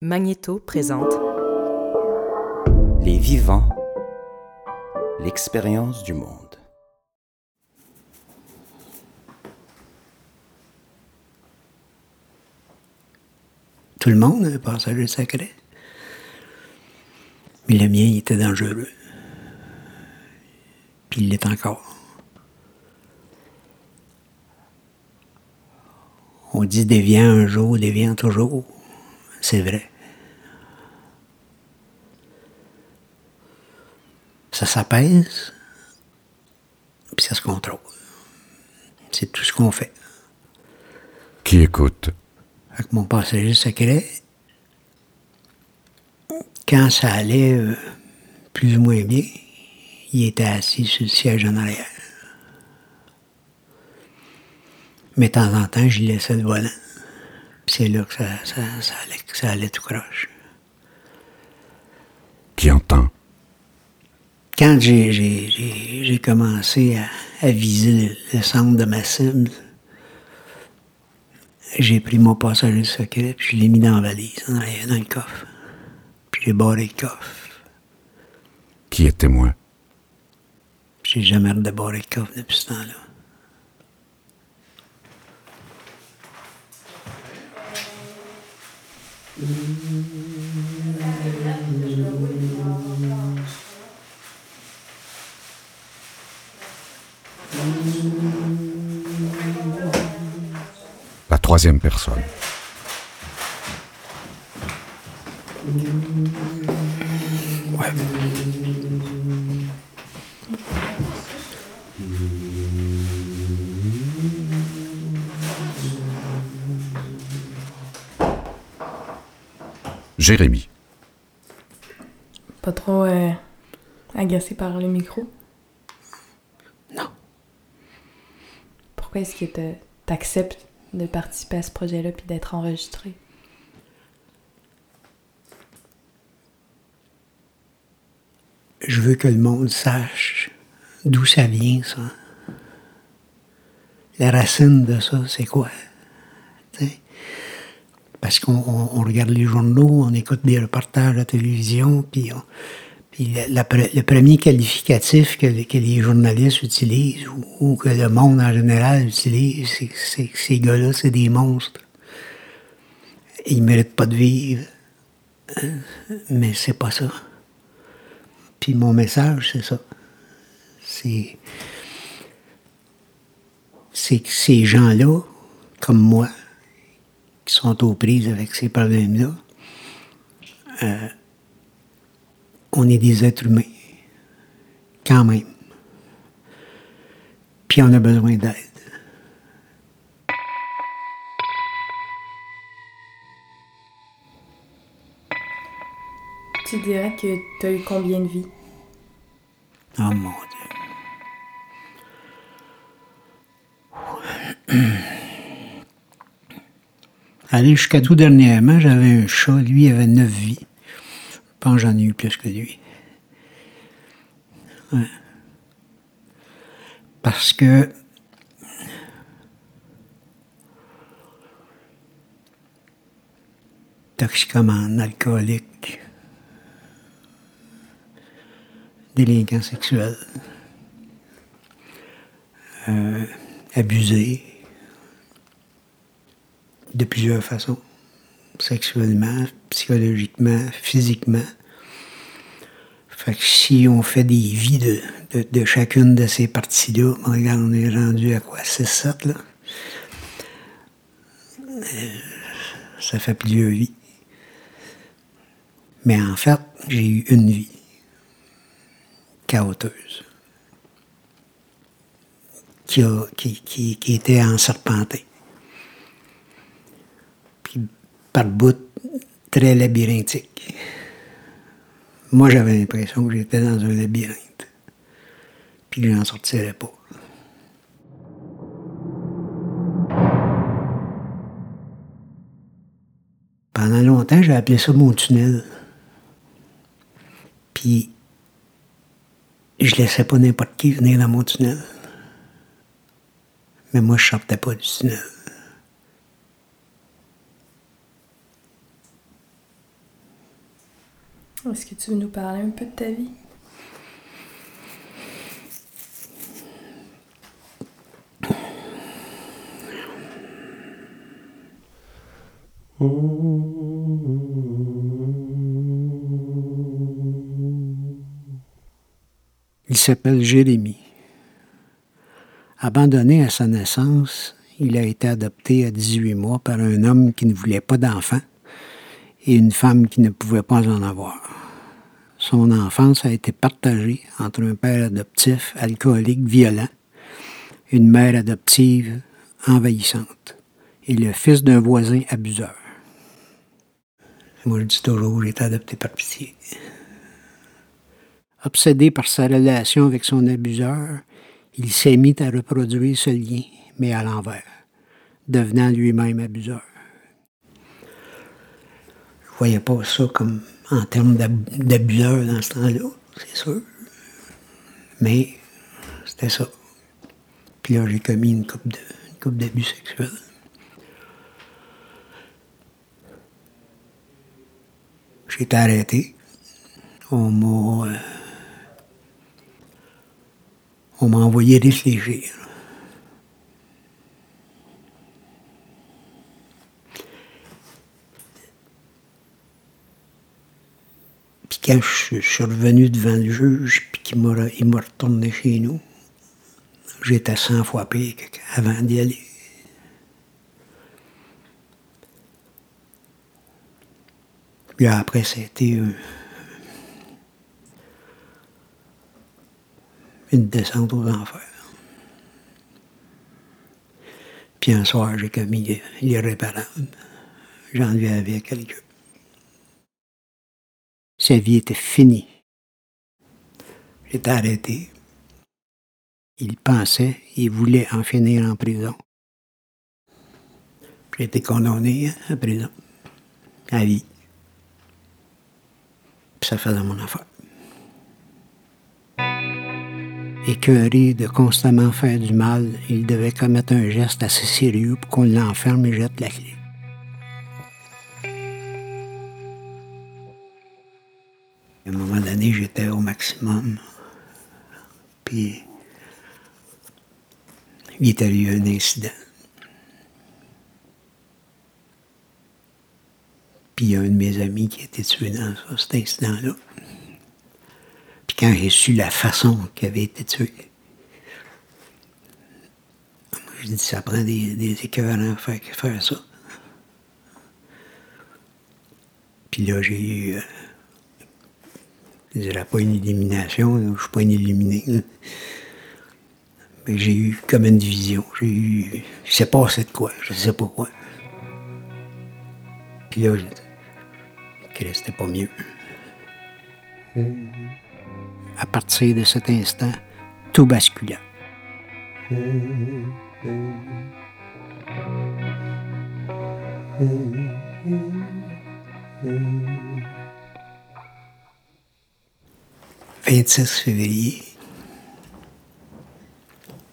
Magnéto présente Les vivants, l'expérience du monde. Tout le monde a un passager sacré. Mais le mien, il était dangereux. Puis il l'est encore. On dit déviant un jour, déviant toujours. C'est vrai. Ça s'apaise, puis ça se contrôle. C'est tout ce qu'on fait. Qui écoute? Avec mon passager secret, quand ça allait euh, plus ou moins bien, il était assis sur le siège en arrière. Mais de temps en temps, je lui laissais le volant. Puis c'est là que ça, ça, ça allait, que ça allait tout croche. Qui entend? Quand j'ai, j'ai, j'ai, j'ai commencé à, à viser le, le centre de ma cible, j'ai pris mon passager secret, puis je l'ai mis dans la valise, dans, le- dans le coffre. Puis j'ai barré le coffre. Qui est témoin? J'ai jamais redébarré le coffre depuis ce temps-là. La troisième personne. Ouais. Jérémie. Pas trop euh, agacé par le micro? Non. Pourquoi est-ce que te- t'acceptes de participer à ce projet-là puis d'être enregistré? Je veux que le monde sache d'où ça vient, ça. La racine de ça, c'est quoi? Parce qu'on on- on regarde les journaux, on écoute des reportages à la télévision, puis, on- le premier qualificatif que, les- journalistes utilisent ou, que le monde en général utilise, c'est que ces gars-là, c'est des monstres. Ils méritent pas de vivre. Hein? Mais c'est pas ça. Puis mon message, c'est ça. C'est. C'est que ces gens-là, comme moi, qui sont aux prises avec ces problèmes-là, euh, on est des êtres humains. Quand même. Puis on a besoin d'aide. Tu dirais que t'as eu combien de vies? Oh mon Dieu. Allez, jusqu'à tout dernièrement, j'avais un chat, lui il avait neuf vies. J'en ai eu plus que lui. Parce que toxicomane, alcoolique, délinquant sexuel, euh, abusé de plusieurs façons, sexuellement, psychologiquement, physiquement. Si on fait des vies de, chacune de ces parties-là, regarde, on est rendu à quoi? 6-7, là? Euh, ça fait plusieurs vies. Mais en fait, j'ai eu une vie chaoteuse qui, a, qui, qui, qui était en serpentin. Puis par bout, très labyrinthique. Moi, j'avais l'impression que j'étais dans un labyrinthe. Puis que j'en sortirais pas. Pendant longtemps, j'ai appelé ça mon tunnel. Puis je laissais pas n'importe qui venir dans mon tunnel. Mais moi, je sortais pas du tunnel. Est-ce que tu veux nous parler un peu de ta vie? Il s'appelle Jérémie. Abandonné à sa naissance, il a été adopté à 18 mois par un homme qui ne voulait pas d'enfants et une femme qui ne pouvait pas en avoir. Son enfance a été partagée entre un père adoptif alcoolique violent, une mère adoptive envahissante et le fils d'un voisin abuseur. Moi, je dis toujours, j'ai été adopté par pitié. Obsédé par sa relation avec son abuseur, il s'est mis à reproduire ce lien, mais à l'envers, devenant lui-même abuseur. Je voyais pas ça comme en termes d'abuseur dans ce temps-là, c'est sûr. Mais c'était ça. Puis là, j'ai commis une coupe d'abus sexuels. J'ai été arrêté. On m'a. euh, on m'a envoyé réfléchir. Quand je, suis- revenu devant le juge, puis qu'il m'a retourné chez nous, j'étais 100 fois pire qu'avant d'y aller. Puis après, c'était euh, une descente aux enfers. Puis un soir, j'ai commis l'irréparable. J'en avais quelqu'un. Sa vie était finie. J'étais arrêté. Il pensait, il voulait en finir en prison. J'ai été condamné à prison, à vie. Puis ça faisait mon affaire. Écœuré de constamment faire du mal, il devait commettre un geste assez sérieux pour qu'on l'enferme et jette la clé. J'étais au maximum. Puis, il est arrivé un incident. Puis, il y a un de mes amis qui a été tué dans cet incident-là. Puis, quand j'ai su la façon qu'il avait été tué, je dis, ça prend des, des écœurants à faire, faire ça. Puis là, j'ai eu. Je dirais pas une élimination, je suis pas une éliminé. là. Mais j'ai eu comme une division. J'ai eu. Il s'est passé de quoi, je sais pas quoi. Puis là, que c'était pas mieux. À partir de cet instant, tout bascula. 26 février,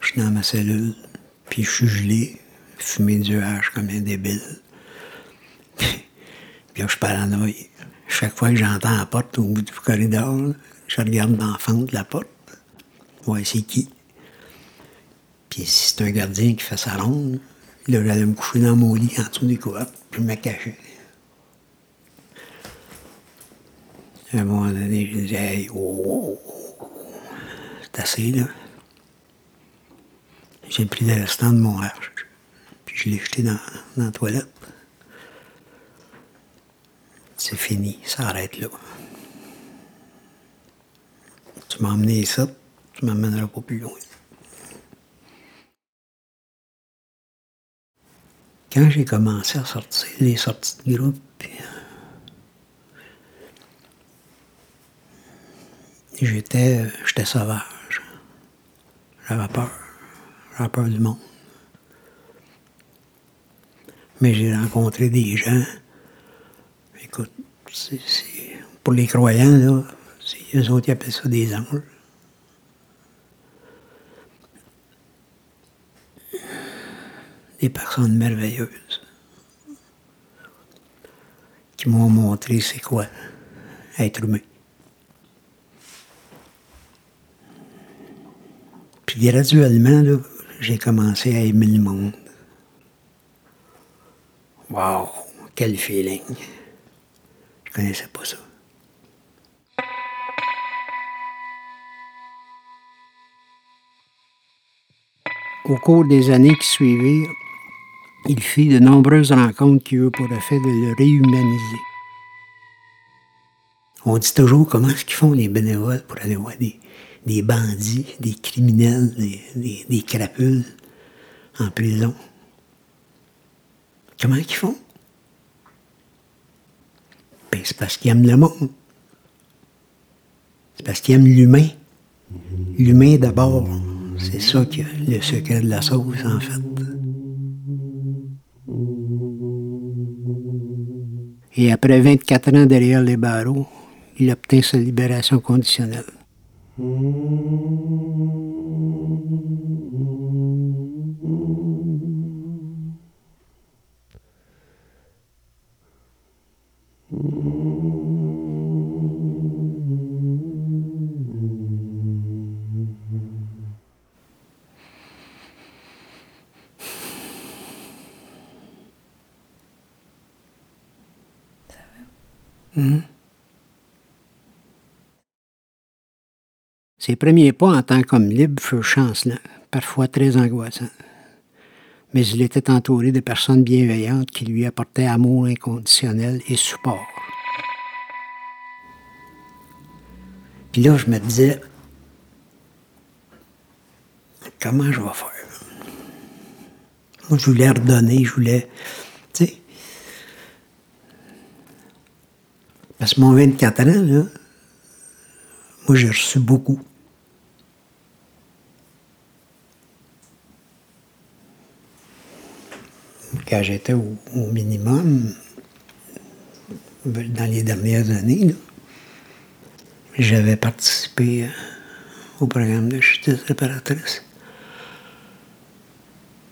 je suis dans ma cellule, puis je suis gelé, fumé du hache comme un débile. puis là, je paranoïe. Chaque fois que j'entends la porte au bout du corridor, je regarde dans de la porte, voir c'est qui? Puis si c'est un gardien qui fait sa ronde, là, j'allais me coucher dans mon lit en dessous des couvertes, puis me cachais. À un moment donné, je disais, hey, oh, oh, oh, c'est assez, là. J'ai pris le de mon hache, puis je l'ai jeté dans, dans la toilette. C'est fini, ça arrête là. Tu m'as emmené ça, tu m'emmèneras pas plus loin. Quand j'ai commencé à sortir, les sorties de groupe, puis, j'étais euh, j'étais sauvage. J'avais peur. J'avais peur du monde. Mais j'ai rencontré des gens. Écoute, pour les croyants, là, eux autres qui appellent ça des anges. Des personnes merveilleuses qui m'ont montré c'est quoi être humain. Graduellement, j'ai commencé à aimer le monde. Wow, quel feeling! Je connaissais pas ça. Au cours des années qui suivirent, il fit de nombreuses rencontres qui eurent pour effet de le réhumaniser. On dit toujours comment est-ce qu'ils font les bénévoles pour aller voir des, des bandits, des criminels, des, crapules en prison. Comment ils font? Ben, c'est parce qu'ils aiment le monde. C'est parce qu'ils aiment l'humain. L'humain d'abord. C'est ça qui est le secret de la sauce, en fait. Et après 24 ans derrière les barreaux, il obtint sa libération conditionnelle. Mm-hmm. Ses premiers pas en tant qu'homme libre furent chancelants, parfois très angoissants. Mais il était entouré de personnes bienveillantes qui lui apportaient amour inconditionnel et support. Puis là, je me disais, comment je vais faire? Moi, je voulais redonner, je voulais, tu sais. Parce que mon 24 ans, moi, j'ai reçu beaucoup. Quand j'étais au, minimum, dans les dernières années, j'avais participé euh, au programme de justice réparatrice.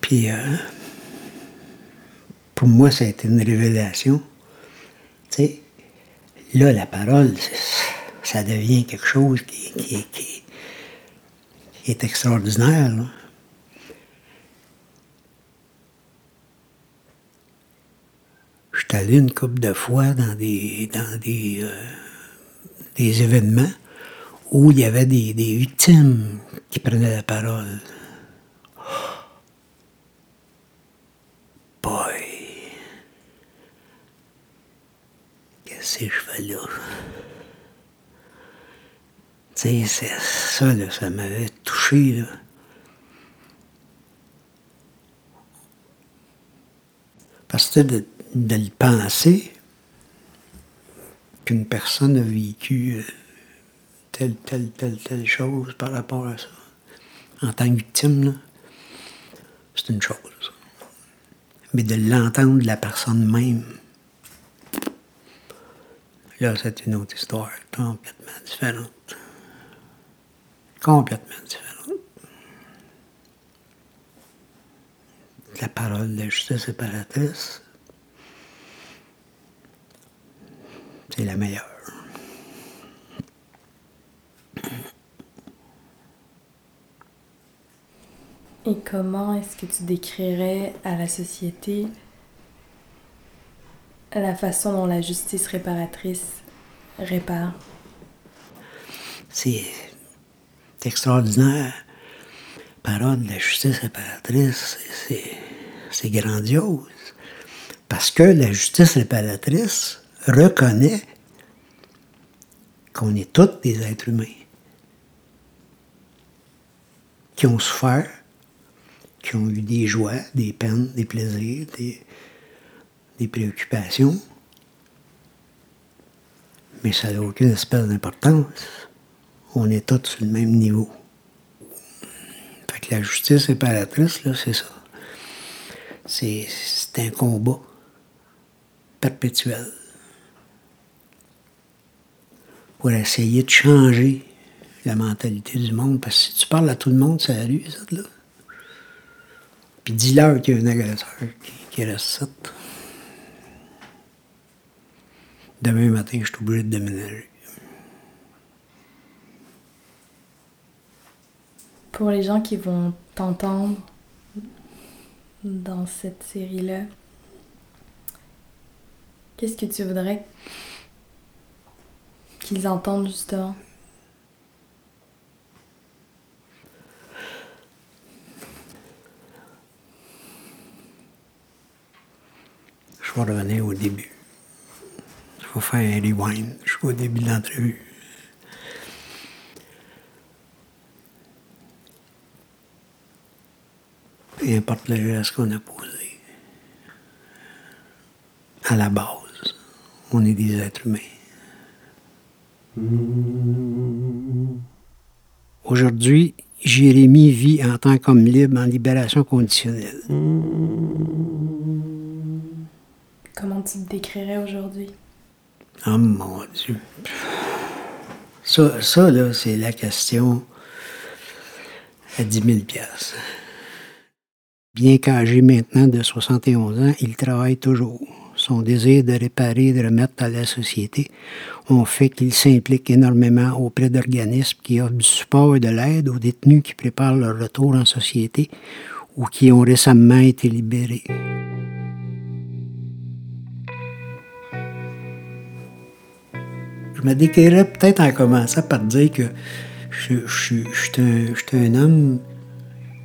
Puis, euh, pour moi, ça a été une révélation. Tu sais, là, la parole, ça devient quelque chose qui, est extraordinaire. Je suis une couple de fois dans des, dans des, euh, des événements où il y avait des, des victimes qui prenaient la parole. Boy! Qu'est-ce que je fais là? Tu sais, c'est ça, là, ça m'avait touché, là. Que de, de le penser, qu'une personne a vécu euh, telle, telle, telle, telle chose par rapport à ça, en tant que victime, c'est une chose. Mais de l'entendre de la personne même, là, c'est une autre histoire complètement différente. Complètement différente. La parole de la justice séparatrice, c'est la meilleure. Et comment est-ce que tu décrirais à la société la façon dont la justice réparatrice répare? C'est extraordinaire. Parole de la justice réparatrice, c'est grandiose. Parce que la justice réparatrice reconnaît qu'on est tous des êtres humains qui ont souffert, qui ont eu des joies, des peines, des plaisirs, des, des préoccupations. Mais ça n'a aucune espèce d'importance. On est tous sur le même niveau. Fait que la justice réparatrice, là, c'est ça. C'est un combat perpétuel pour essayer de changer la mentalité du monde. Parce que si tu parles à tout le monde, c'est la rue, ça, là. Puis dis-leur qu'il y a un agresseur qui, qui reste demain matin, je suis obligé de déménager. Pour les gens qui vont t'entendre dans cette série-là, qu'est-ce que tu voudrais qu'ils entendent justement? Je vais revenir au début. Je vais faire un rewind jusqu'au début de l'entrevue. Peu importe le geste qu'on a posé. À la base, on est des êtres humains. Aujourd'hui, Jérémy vit en tant qu'homme libre en libération conditionnelle. Comment tu te décrirais aujourd'hui? Oh mon Dieu. Ça, ça là, c'est la question à 10 000 piastres. Bien qu'âgé maintenant de 71 ans, il travaille toujours. Son désir de réparer et de remettre à la société ont fait qu'il s'implique énormément auprès d'organismes qui offrent du support et de l'aide aux détenus qui préparent leur retour en société ou qui ont récemment été libérés. Je me décrirais peut-être en commençant par dire que je, suis un homme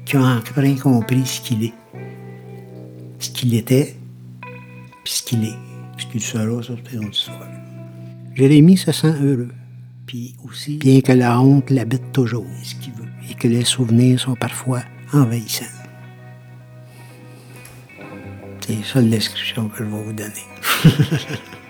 qui a enfin compris ce qu'il est. Ce qu'il était, puis ce qu'il est. Ce qu'il sera, ça, c'est une autre histoire. Jérémy se sent heureux. Puis aussi, bien que la honte l'habite toujours, ce qu'il veut, et que les souvenirs sont parfois envahissants. C'est ça la description que je vais vous donner.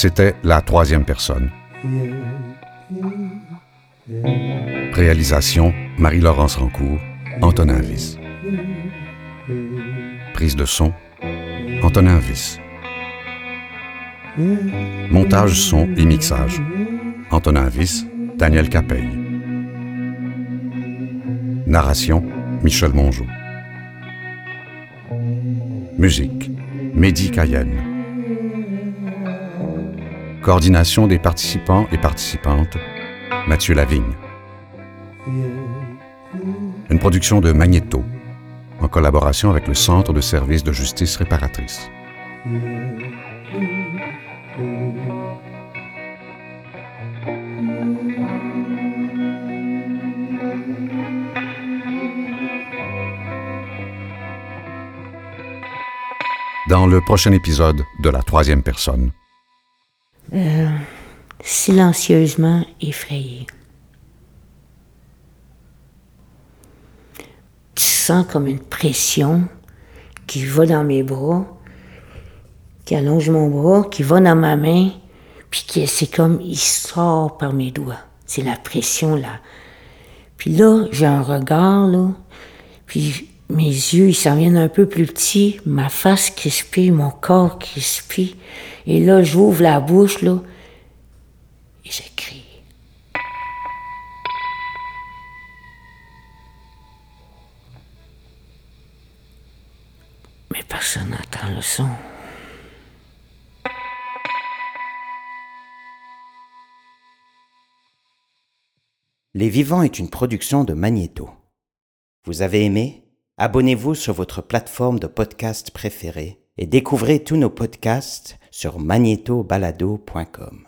C'était la troisième personne. Réalisation Marie-Laurence Rancourt, Antonin Viss. Prise de son Antonin Viss. Montage son et mixage Antonin Viss, Daniel Capeille. Narration Michel Mongeau. Musique Mehdi Cayenne. Coordination des participants et participantes, Mathieu Lavigne. Une production de Magnéto, en collaboration avec le Centre de services de justice réparatrice. Dans le prochain épisode de la troisième personne, silencieusement effrayé. Tu sens comme une pression qui va dans mes bras, qui allonge mon bras, qui va dans ma main, puis qui c'est comme il sort par mes doigts. C'est la pression là. Puis là, j'ai un regard là, puis mes yeux ils s'en viennent un peu plus petits, ma face crispée, mon corps crispé, et là j'ouvre la bouche là, et. Mais personne n'entend le son. Les Vivants est une production de Magnéto. Vous avez aimé? Abonnez-vous sur votre plateforme de podcast préférée et découvrez tous nos podcasts sur magnétobalado.com.